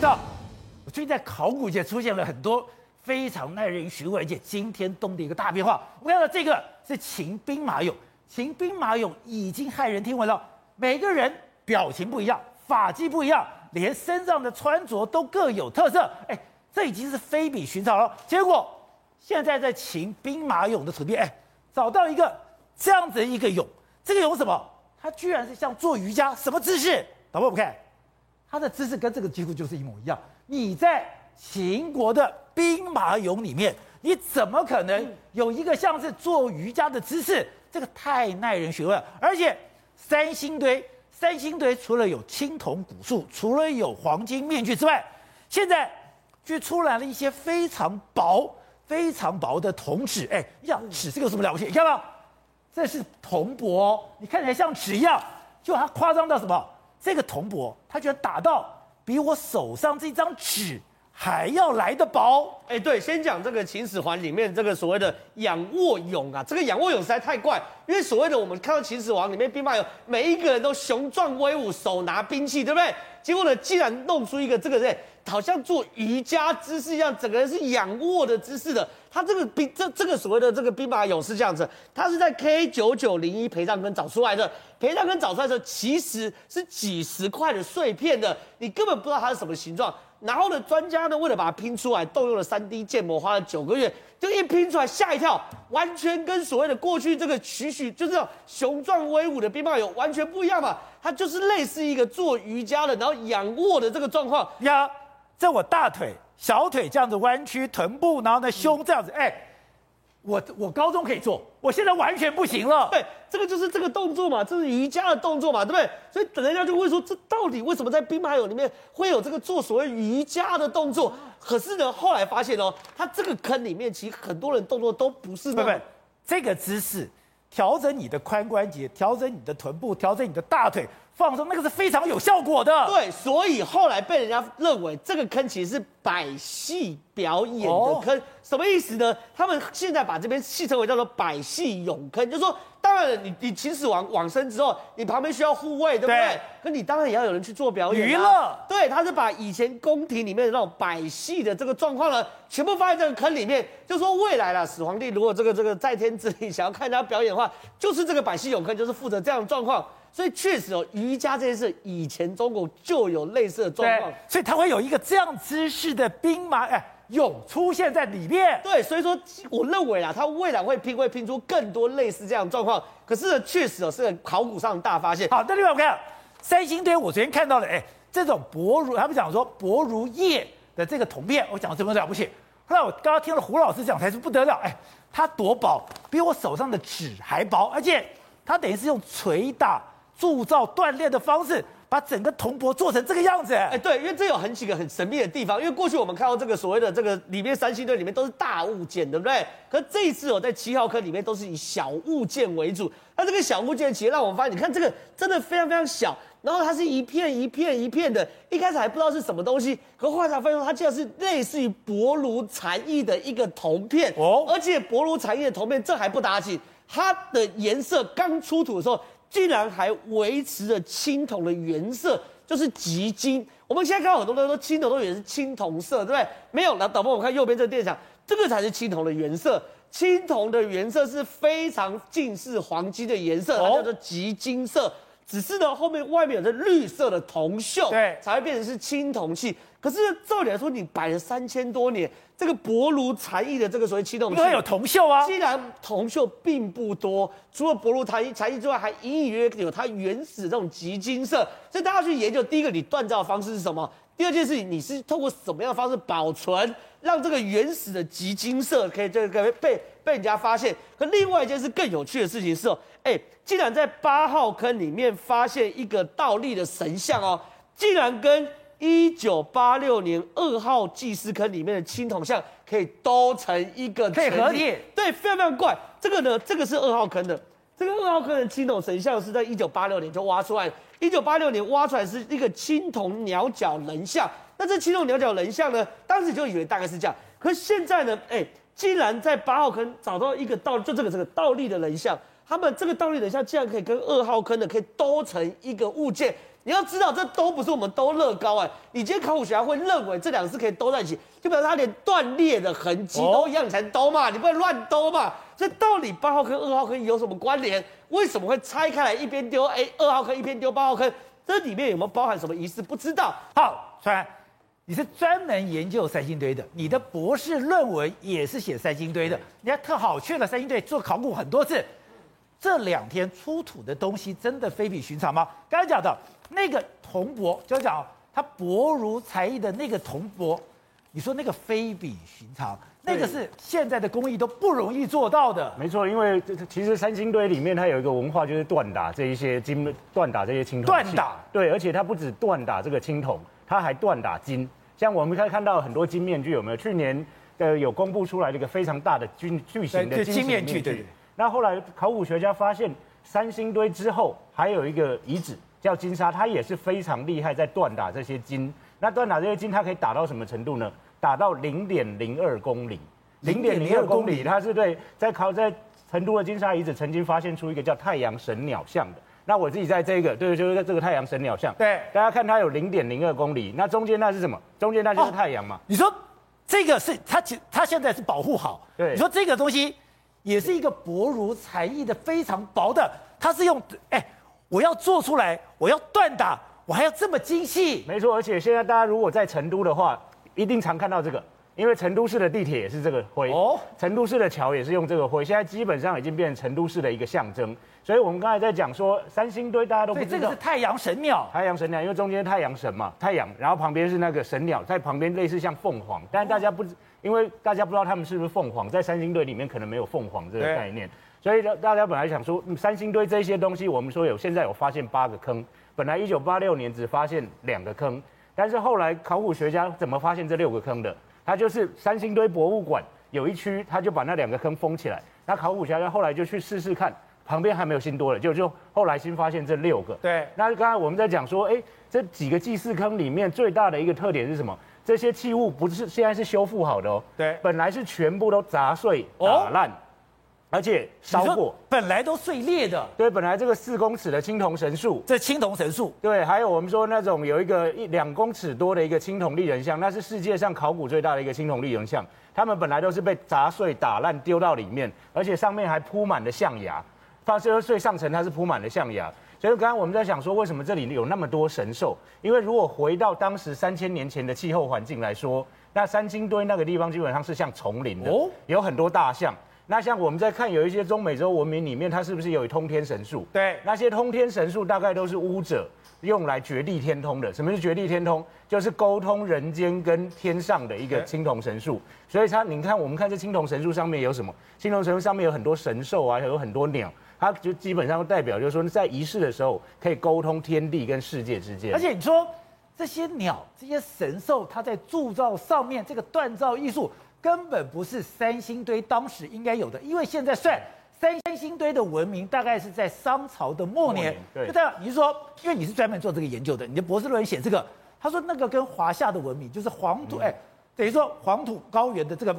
到我最近在考古界出现了很多非常耐人寻味而且惊天动地一个大变化。我看到这个是秦兵马俑，秦兵马俑已经骇人听闻了，每个人表情不一样，发髻不一样，连身上的穿着都各有特色。哎，这已经是非比寻常了。结果现在在秦兵马俑的土地，哎，找到一个这样子一个俑，这个俑什么？它居然是像做瑜伽，什么姿势？导播，我们看。他的姿势跟这个几乎就是一模一样。你在秦国的兵马俑里面，你怎么可能有一个像是做瑜伽的姿势？这个太耐人寻味了。而且三星堆，三星堆除了有青铜古树，除了有黄金面具之外，现在却出来了一些非常薄、非常薄的铜纸。哎，你想纸这个有什么了不起？你看到这是铜箔哦，你看起来像纸一样，就它夸张到什么？这个铜箔，他居然打到比我手上这张纸还要来得薄。哎，对，先讲这个秦始皇里面这个所谓的仰卧俑啊，这个仰卧俑实在太怪，因为所谓的我们看到秦始皇里面兵马俑，每一个人都雄壮威武，手拿兵器，对不对？结果呢，竟然弄出一个这个人，好像做瑜伽姿势一样，整个人是仰卧的姿势的。他这个兵这这个所谓的这个兵马俑是这样子，他是在 K 九九零一陪葬坑找出来的。陪葬坑找出来的时候，其实是几十块的碎片的，你根本不知道它是什么形状。然后呢，专家呢为了把它拼出来，动用了 3D 建模，花了九个月，就一拼出来吓一跳，完全跟所谓的过去这个栩栩就是这种雄壮威武的兵马俑完全不一样嘛。它就是类似一个做瑜伽的，然后仰卧的这个状况呀。在我大腿、小腿这样子弯曲，臀部，然后呢胸这样子，哎，我我高中可以做，我现在完全不行了。对，这个就是这个动作嘛，这是瑜伽的动作嘛，对不对？所以等人家就会说，这到底为什么在兵马俑里面会有这个做所谓瑜伽的动作？可是呢，后来发现哦，他这个坑里面其实很多人动作都不是那么，不不，这个姿势调整你的髋关节，调整你的臀部，调整你的大腿。放松，那个是非常有效果的。对，所以后来被人家认为这个坑其实是百戏表演的坑。哦、什么意思呢？他们现在把这边戏称为叫做百戏俑坑，就是说，当然你你秦始皇往生之后，你旁边需要护卫，对不对？对，可你当然也要有人去做表演、啊、娱乐。对，他是把以前宫廷里面的那种百戏的这个状况呢，全部放在这个坑里面，就说未来了，始皇帝如果这个这个在天之灵想要看人家表演的话，就是这个百戏俑坑，就是负责这样的状况。所以确实哦，瑜伽这件事以前中国就有类似的状况，所以它会有一个这样姿势的兵马哎俑出现在里面。对，所以说我认为啊，它未来会拼会拼出更多类似这样的状况。可是呢，确实哦是个考古上的大发现。好，那另外我看三星堆，我昨天看到了哎，这种薄如他们讲说薄如叶的这个铜片，我讲这么了不起。后来我刚刚听了胡老师讲才是不得了，哎，它多薄，比我手上的纸还薄，而且它等于是用锤打。铸造锻炼的方式，把整个铜箔做成这个样子。哎，对，因为这有很几个很神秘的地方。因为过去我们看到这个所谓的这个里面三星堆里面都是大物件，对不对？可是这一次哦，在七号坑里面都是以小物件为主。那这个小物件其实让我们发现，你看这个真的非常非常小，然后它是一片一片一片的，一开始还不知道是什么东西，可后来才发现它竟然是类似于薄如蝉翼的一个铜片哦，而且薄如蝉翼的铜片，这还不打紧，它的颜色刚出土的时候。竟然还维持着青铜的原色，就是极金。我们现在看到很多人说青铜都也是青铜色，对不对？没有，那导播我们看右边这个电场，这个才是青铜的原色。青铜的原色是非常近似黄金的颜色，它叫做极金色。只是呢，后面外面有着绿色的铜锈，对，才会变成是青铜器。可是照理来说，你摆了三千多年，这个薄如蝉翼的这个所谓青铜器，它有铜锈啊。既然铜锈并不多，除了薄如蝉翼蝉翼之外，还隐隐约约有它原始的这种极金色。所以大家去研究，第一个你锻造的方式是什么？第二件事情，你是透过什么样的方式保存，让这个原始的极金色可以这个被被人家发现？可另外一件事更有趣的事情是哦，哎，竟然在八号坑里面发现一个倒立的神像哦，竟然跟一九八六年二号祭祀坑里面的青铜像可以都成一个配合体，对，非常非常怪。这个呢，这个是二号坑的，这个二号坑的青铜神像是在一九八六年就挖出来。一九八六年挖出来是一个青铜鸟脚人像，那这青铜鸟脚人像呢，当时就以为大概是这样，可是现在呢，哎，竟然在八号坑找到一个倒，就这个这个倒立的人像，他们这个倒立人像竟然可以跟二号坑的可以兜成一个物件，你要知道，这都不是我们都乐高哎。你今天考古学家会认为这两个是可以兜在一起，就表示它连断裂的痕迹都一样，你才兜嘛，你不能乱兜嘛。所以到底八号坑、二号坑有什么关联？为什么会拆开来一边丢？哎，二号坑一边丢八号坑，这里面有没有包含什么仪式？不知道。好，川，你是专门研究三星堆的，你的博士论文也是写三星堆的，你还特好去了三星堆做考古很多次。这两天出土的东西真的非比寻常吗？刚才讲的。那个铜箔，就讲它薄如蝉翼的那个铜箔，你说那个非比寻常，那个是现在的工艺都不容易做到的。没错，因为其实三星堆里面它有一个文化，就是锻打这一些金，锻打这些青铜。锻打，对，而且它不止锻打这个青铜，它还锻打金。像我们可以看到很多金面具，有没有？去年呃有公布出来这个非常大的巨巨型的金面具。对。那后来考古学家发现，三星堆之后还有一个遗址。叫金沙，它也是非常厉害，在锻打这些金。那锻打这些金，它可以打到什么程度呢？打到零点零二公里。零点零二公里，它是对，在考在成都的金沙遗址曾经发现出一个叫太阳神鸟像的。那我自己在这个，对，就是在这个太阳神鸟像。对，大家看它有零点零二公里，那中间那是什么？中间那就是太阳嘛。哦，你说这个是它，它现在是保护好。对，你说这个东西也是一个薄如蝉翼的非常薄的，它是用哎。我要做出来，我要锻打，我还要这么精细。没错，而且现在大家如果在成都的话，一定常看到这个，因为成都市的地铁也是这个灰哦，成都市的桥也是用这个灰，现在基本上已经变成成都市的一个象征。所以我们刚才在讲说三星堆，大家都不知道这个是太阳神鸟，太阳神鸟，因为中间太阳神嘛，太阳，然后旁边是那个神鸟，在旁边类似像凤凰，但是大家不，因为大家不知道他们是不是凤凰，在三星堆里面可能没有凤凰这个概念。所以大家本来想说，三星堆这些东西，我们说有现在有发现八个坑，本来一九八六年只发现两个坑，但是后来考古学家怎么发现这六个坑的？他就是三星堆博物馆有一区，他就把那两个坑封起来。那考古学家后来就去试试看，旁边还没有新多了，就就后来新发现这六个。对。那刚才我们在讲说，哎，这几个祭祀坑里面最大的一个特点是什么？这些器物不是现在是修复好的哦，对，本来是全部都砸碎打烂。哦而且烧过，本来都碎裂的。对，本来这个四公尺的青铜神树，这青铜神树。对，还有我们说那种有一个一两公尺多的一个青铜立人像，那是世界上考古最大的一个青铜立人像。他们本来都是被砸碎、打烂、丢到里面，而且上面还铺满了象牙。发现最上层它是铺满了象牙。所以刚刚我们在想说，为什么这里有那么多神兽？因为如果回到当时三千年前的气候环境来说，那三星堆那个地方基本上是像丛林的，有很多大象。那像我们在看有一些中美洲文明里面，它是不是有通天神树？对，那些通天神树大概都是巫者用来绝地天通的。什么是绝地天通？就是沟通人间跟天上的一个青铜神树。所以它，你看，我们看这青铜神树上面有什么？青铜神树上面有很多神兽啊，有很多鸟，它就基本上代表就是说，在仪式的时候可以沟通天地跟世界之间。而且你说这些鸟、这些神兽，它在铸造上面这个锻造艺术。根本不是三星堆当时应该有的，因为现在算三星堆的文明大概是在商朝的末年。对，就这样，你是说，因为你是专门做这个研究的，你的博士论文写这个，他说那个跟华夏的文明，就是黄土，哎，等于说黄土高原的这个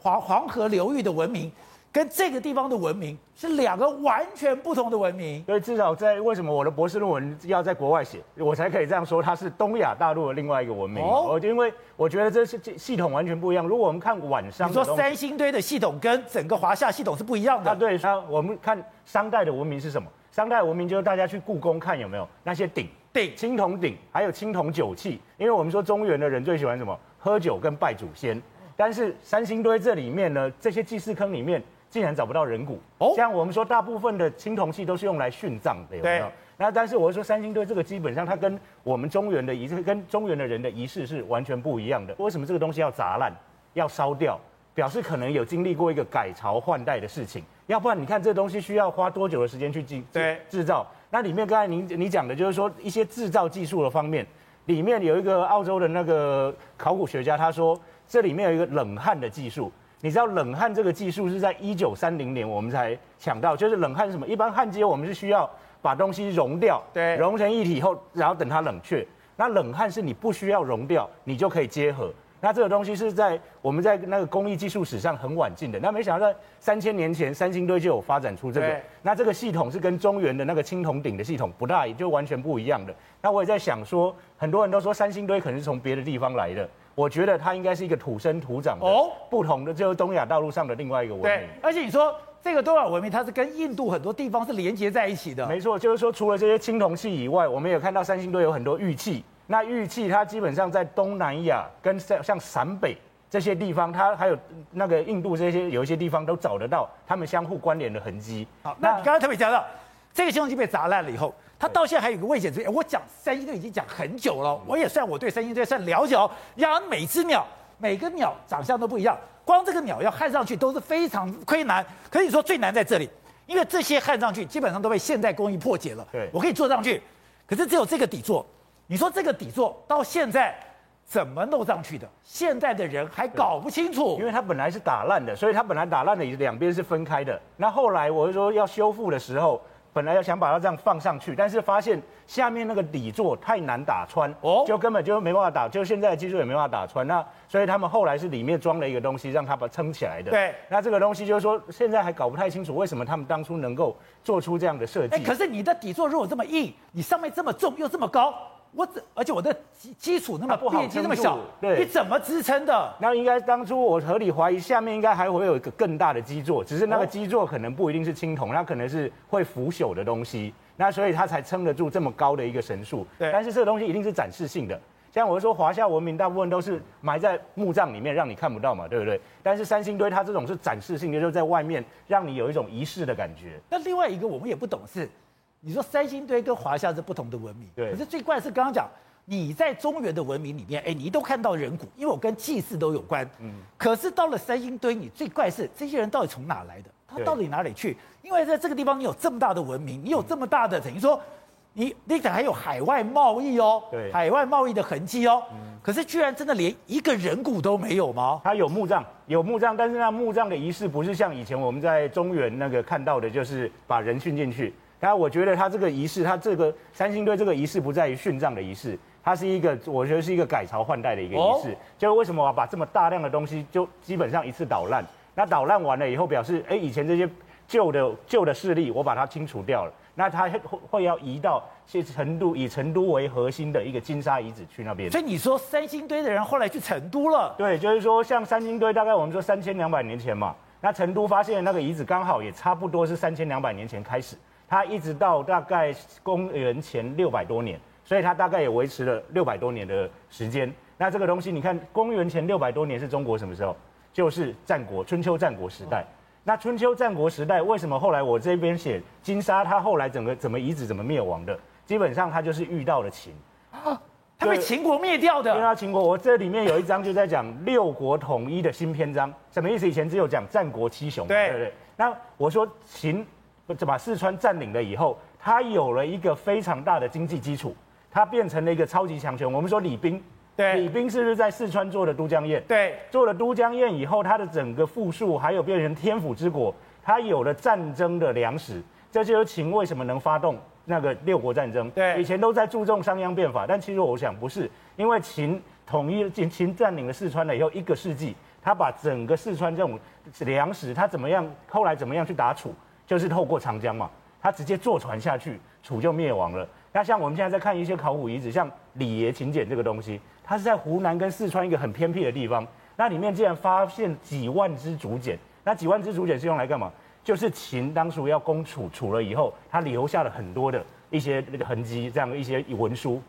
黄黄河流域的文明。跟这个地方的文明是两个完全不同的文明，所以至少在为什么我的博士论文要在国外写，我才可以这样说，它是东亚大陆的另外一个文明。哦，因为我觉得这是系统完全不一样。如果我们看晚上，你说三星堆的系统跟整个华夏系统是不一样的。啊，对，那我们看商代的文明是什么？商代文明就是大家去故宫看有没有那些鼎，鼎，青铜鼎，还有青铜酒器。因为我们说中原的人最喜欢什么？喝酒跟拜祖先。但是三星堆这里面呢，这些祭祀坑里面。竟然找不到人骨哦！像我们说，大部分的青铜器都是用来殉葬的，有没有？那但是我说，三星堆这个基本上它跟我们中原的仪式，跟中原的人的仪式是完全不一样的。为什么这个东西要砸烂、要烧掉？表示可能有经历过一个改朝换代的事情。要不然你看这东西需要花多久的时间去制制制造？那里面刚才您你讲的就是说一些制造技术的方面，里面有一个澳洲的那个考古学家，他说这里面有一个冷焊的技术。你知道冷焊这个技术是在一九三零年我们才抢到，就是冷焊是什么？一般焊接我们是需要把东西熔掉，对，熔成一体以后，然后等它冷却。那冷焊是你不需要熔掉，你就可以结合。那这个东西是在我们在那个工艺技术史上很晚进的。那没想到在三千年前，三星堆就有发展出这个。那这个系统是跟中原的那个青铜鼎的系统不大，也就完全不一样的。那我也在想说，很多人都说三星堆可能是从别的地方来的，我觉得它应该是一个土生土长的，不同的就是东亚道路上的另外一个文明。对，而且你说这个东亚文明，它是跟印度很多地方是连接在一起的。没错，就是说除了这些青铜器以外，我们也看到三星堆有很多玉器。那玉器它基本上在东南亚跟像像陕北这些地方，它还有那个印度这些有一些地方都找得到它们相互关联的痕迹。好，那你刚刚特别讲到这个青铜器被砸烂了以后，它到现在还有一个危险之谜。我讲三星堆已经讲很久了，我也算我对三星堆算了解哦。养每只鸟，每个鸟长相都不一样，光这个鸟要焊上去都是非常困难。可以说最难在这里，因为这些焊上去基本上都被现代工艺破解了。对，我可以做上去，可是只有这个底座。你说这个底座到现在怎么弄上去的？现在的人还搞不清楚，因为它本来是打烂的，所以它本来打烂的两边是分开的。那后来我就说要修复的时候，本来要想把它这样放上去，但是发现下面那个底座太难打穿，哦，就根本就没办法打，就现在的技术也没办法打穿。那所以他们后来是里面装了一个东西，让它把它撑起来的。对，那这个东西就是说现在还搞不太清楚为什么他们当初能够做出这样的设计。哎，可是你的底座如果这么硬，你上面这么重又这么高。我怎，而且我的基基础那么不好，面积那么小，对，你怎么支撑的？那应该当初我合理怀疑，下面应该还会有一个更大的基座，只是那个基座可能不一定是青铜，那可能是会腐朽的东西，那所以它才撑得住这么高的一个神树。对，但是这个东西一定是展示性的，像我说华夏文明大部分都是埋在墓葬里面，让你看不到嘛，对不对？但是三星堆它这种是展示性的，就是在外面让你有一种仪式的感觉。那另外一个我们也不懂是。你说三星堆跟华夏是不同的文明，对。可是最怪是刚刚讲，你在中原的文明里面，哎，你都看到人骨，因为我跟祭祀都有关。嗯。可是到了三星堆，你最怪是这些人到底从哪来的？他到底哪里去？因为在这个地方，你有这么大的文明，你有这么大的，等于说，你你可还有海外贸易哦，对，海外贸易的痕迹哦。嗯。可是居然真的连一个人骨都没有吗？他有墓葬，有墓葬，但是那墓葬的仪式不是像以前我们在中原那个看到的，就是把人训进去。那我觉得他这个仪式，他这个三星堆这个仪式不在于殉葬的仪式，它是一个，我觉得是一个改朝换代的一个仪式。哦、就是为什么我要把这么大量的东西就基本上一次捣烂？那捣烂完了以后，表示哎，以前这些旧的旧的势力我把它清除掉了，那它会会要移到去成都，以成都为核心的一个金沙遗址去那边。所以你说三星堆的人后来去成都了？对，就是说像三星堆，大概我们说三千两百年前嘛，那成都发现的那个遗址刚好也差不多是三千两百年前开始。它一直到大概公元前六百多年，所以它大概也维持了六百多年的时间。那这个东西，你看，公元前六百多年是中国什么时候？就是战国春秋战国时代。那春秋战国时代为什么后来我这边写金沙，它后来整个怎么遗址怎么灭亡的？基本上它就是遇到了秦啊，它被秦国灭掉的。因为它秦国，我这里面有一章就在讲六国统一的新篇章，什么意思？以前只有讲战国七雄，对不对？那我说秦。就把四川占领了以后，他有了一个非常大的经济基础，他变成了一个超级强权。我们说李冰，对，李冰是不是在四川做的都江堰？对，做了都江堰以后，他的整个富庶，还有变成天府之国，他有了战争的粮食。这就是秦为什么能发动那个六国战争。对，以前都在注重商鞅变法，但其实我想不是，因为秦统一秦秦占领了四川了以后，一个世纪，他把整个四川这种粮食，他怎么样，后来怎么样去打楚？就是透过长江嘛，他直接坐船下去，楚就灭亡了。那像我们现在在看一些考古遗址，像李爷秦简这个东西，它是在湖南跟四川一个很偏僻的地方，那里面竟然发现几万支竹简。那几万支竹简是用来干嘛？就是秦当初要攻楚，楚了以后，他留下了很多的一些那个痕迹，这样的一些文书。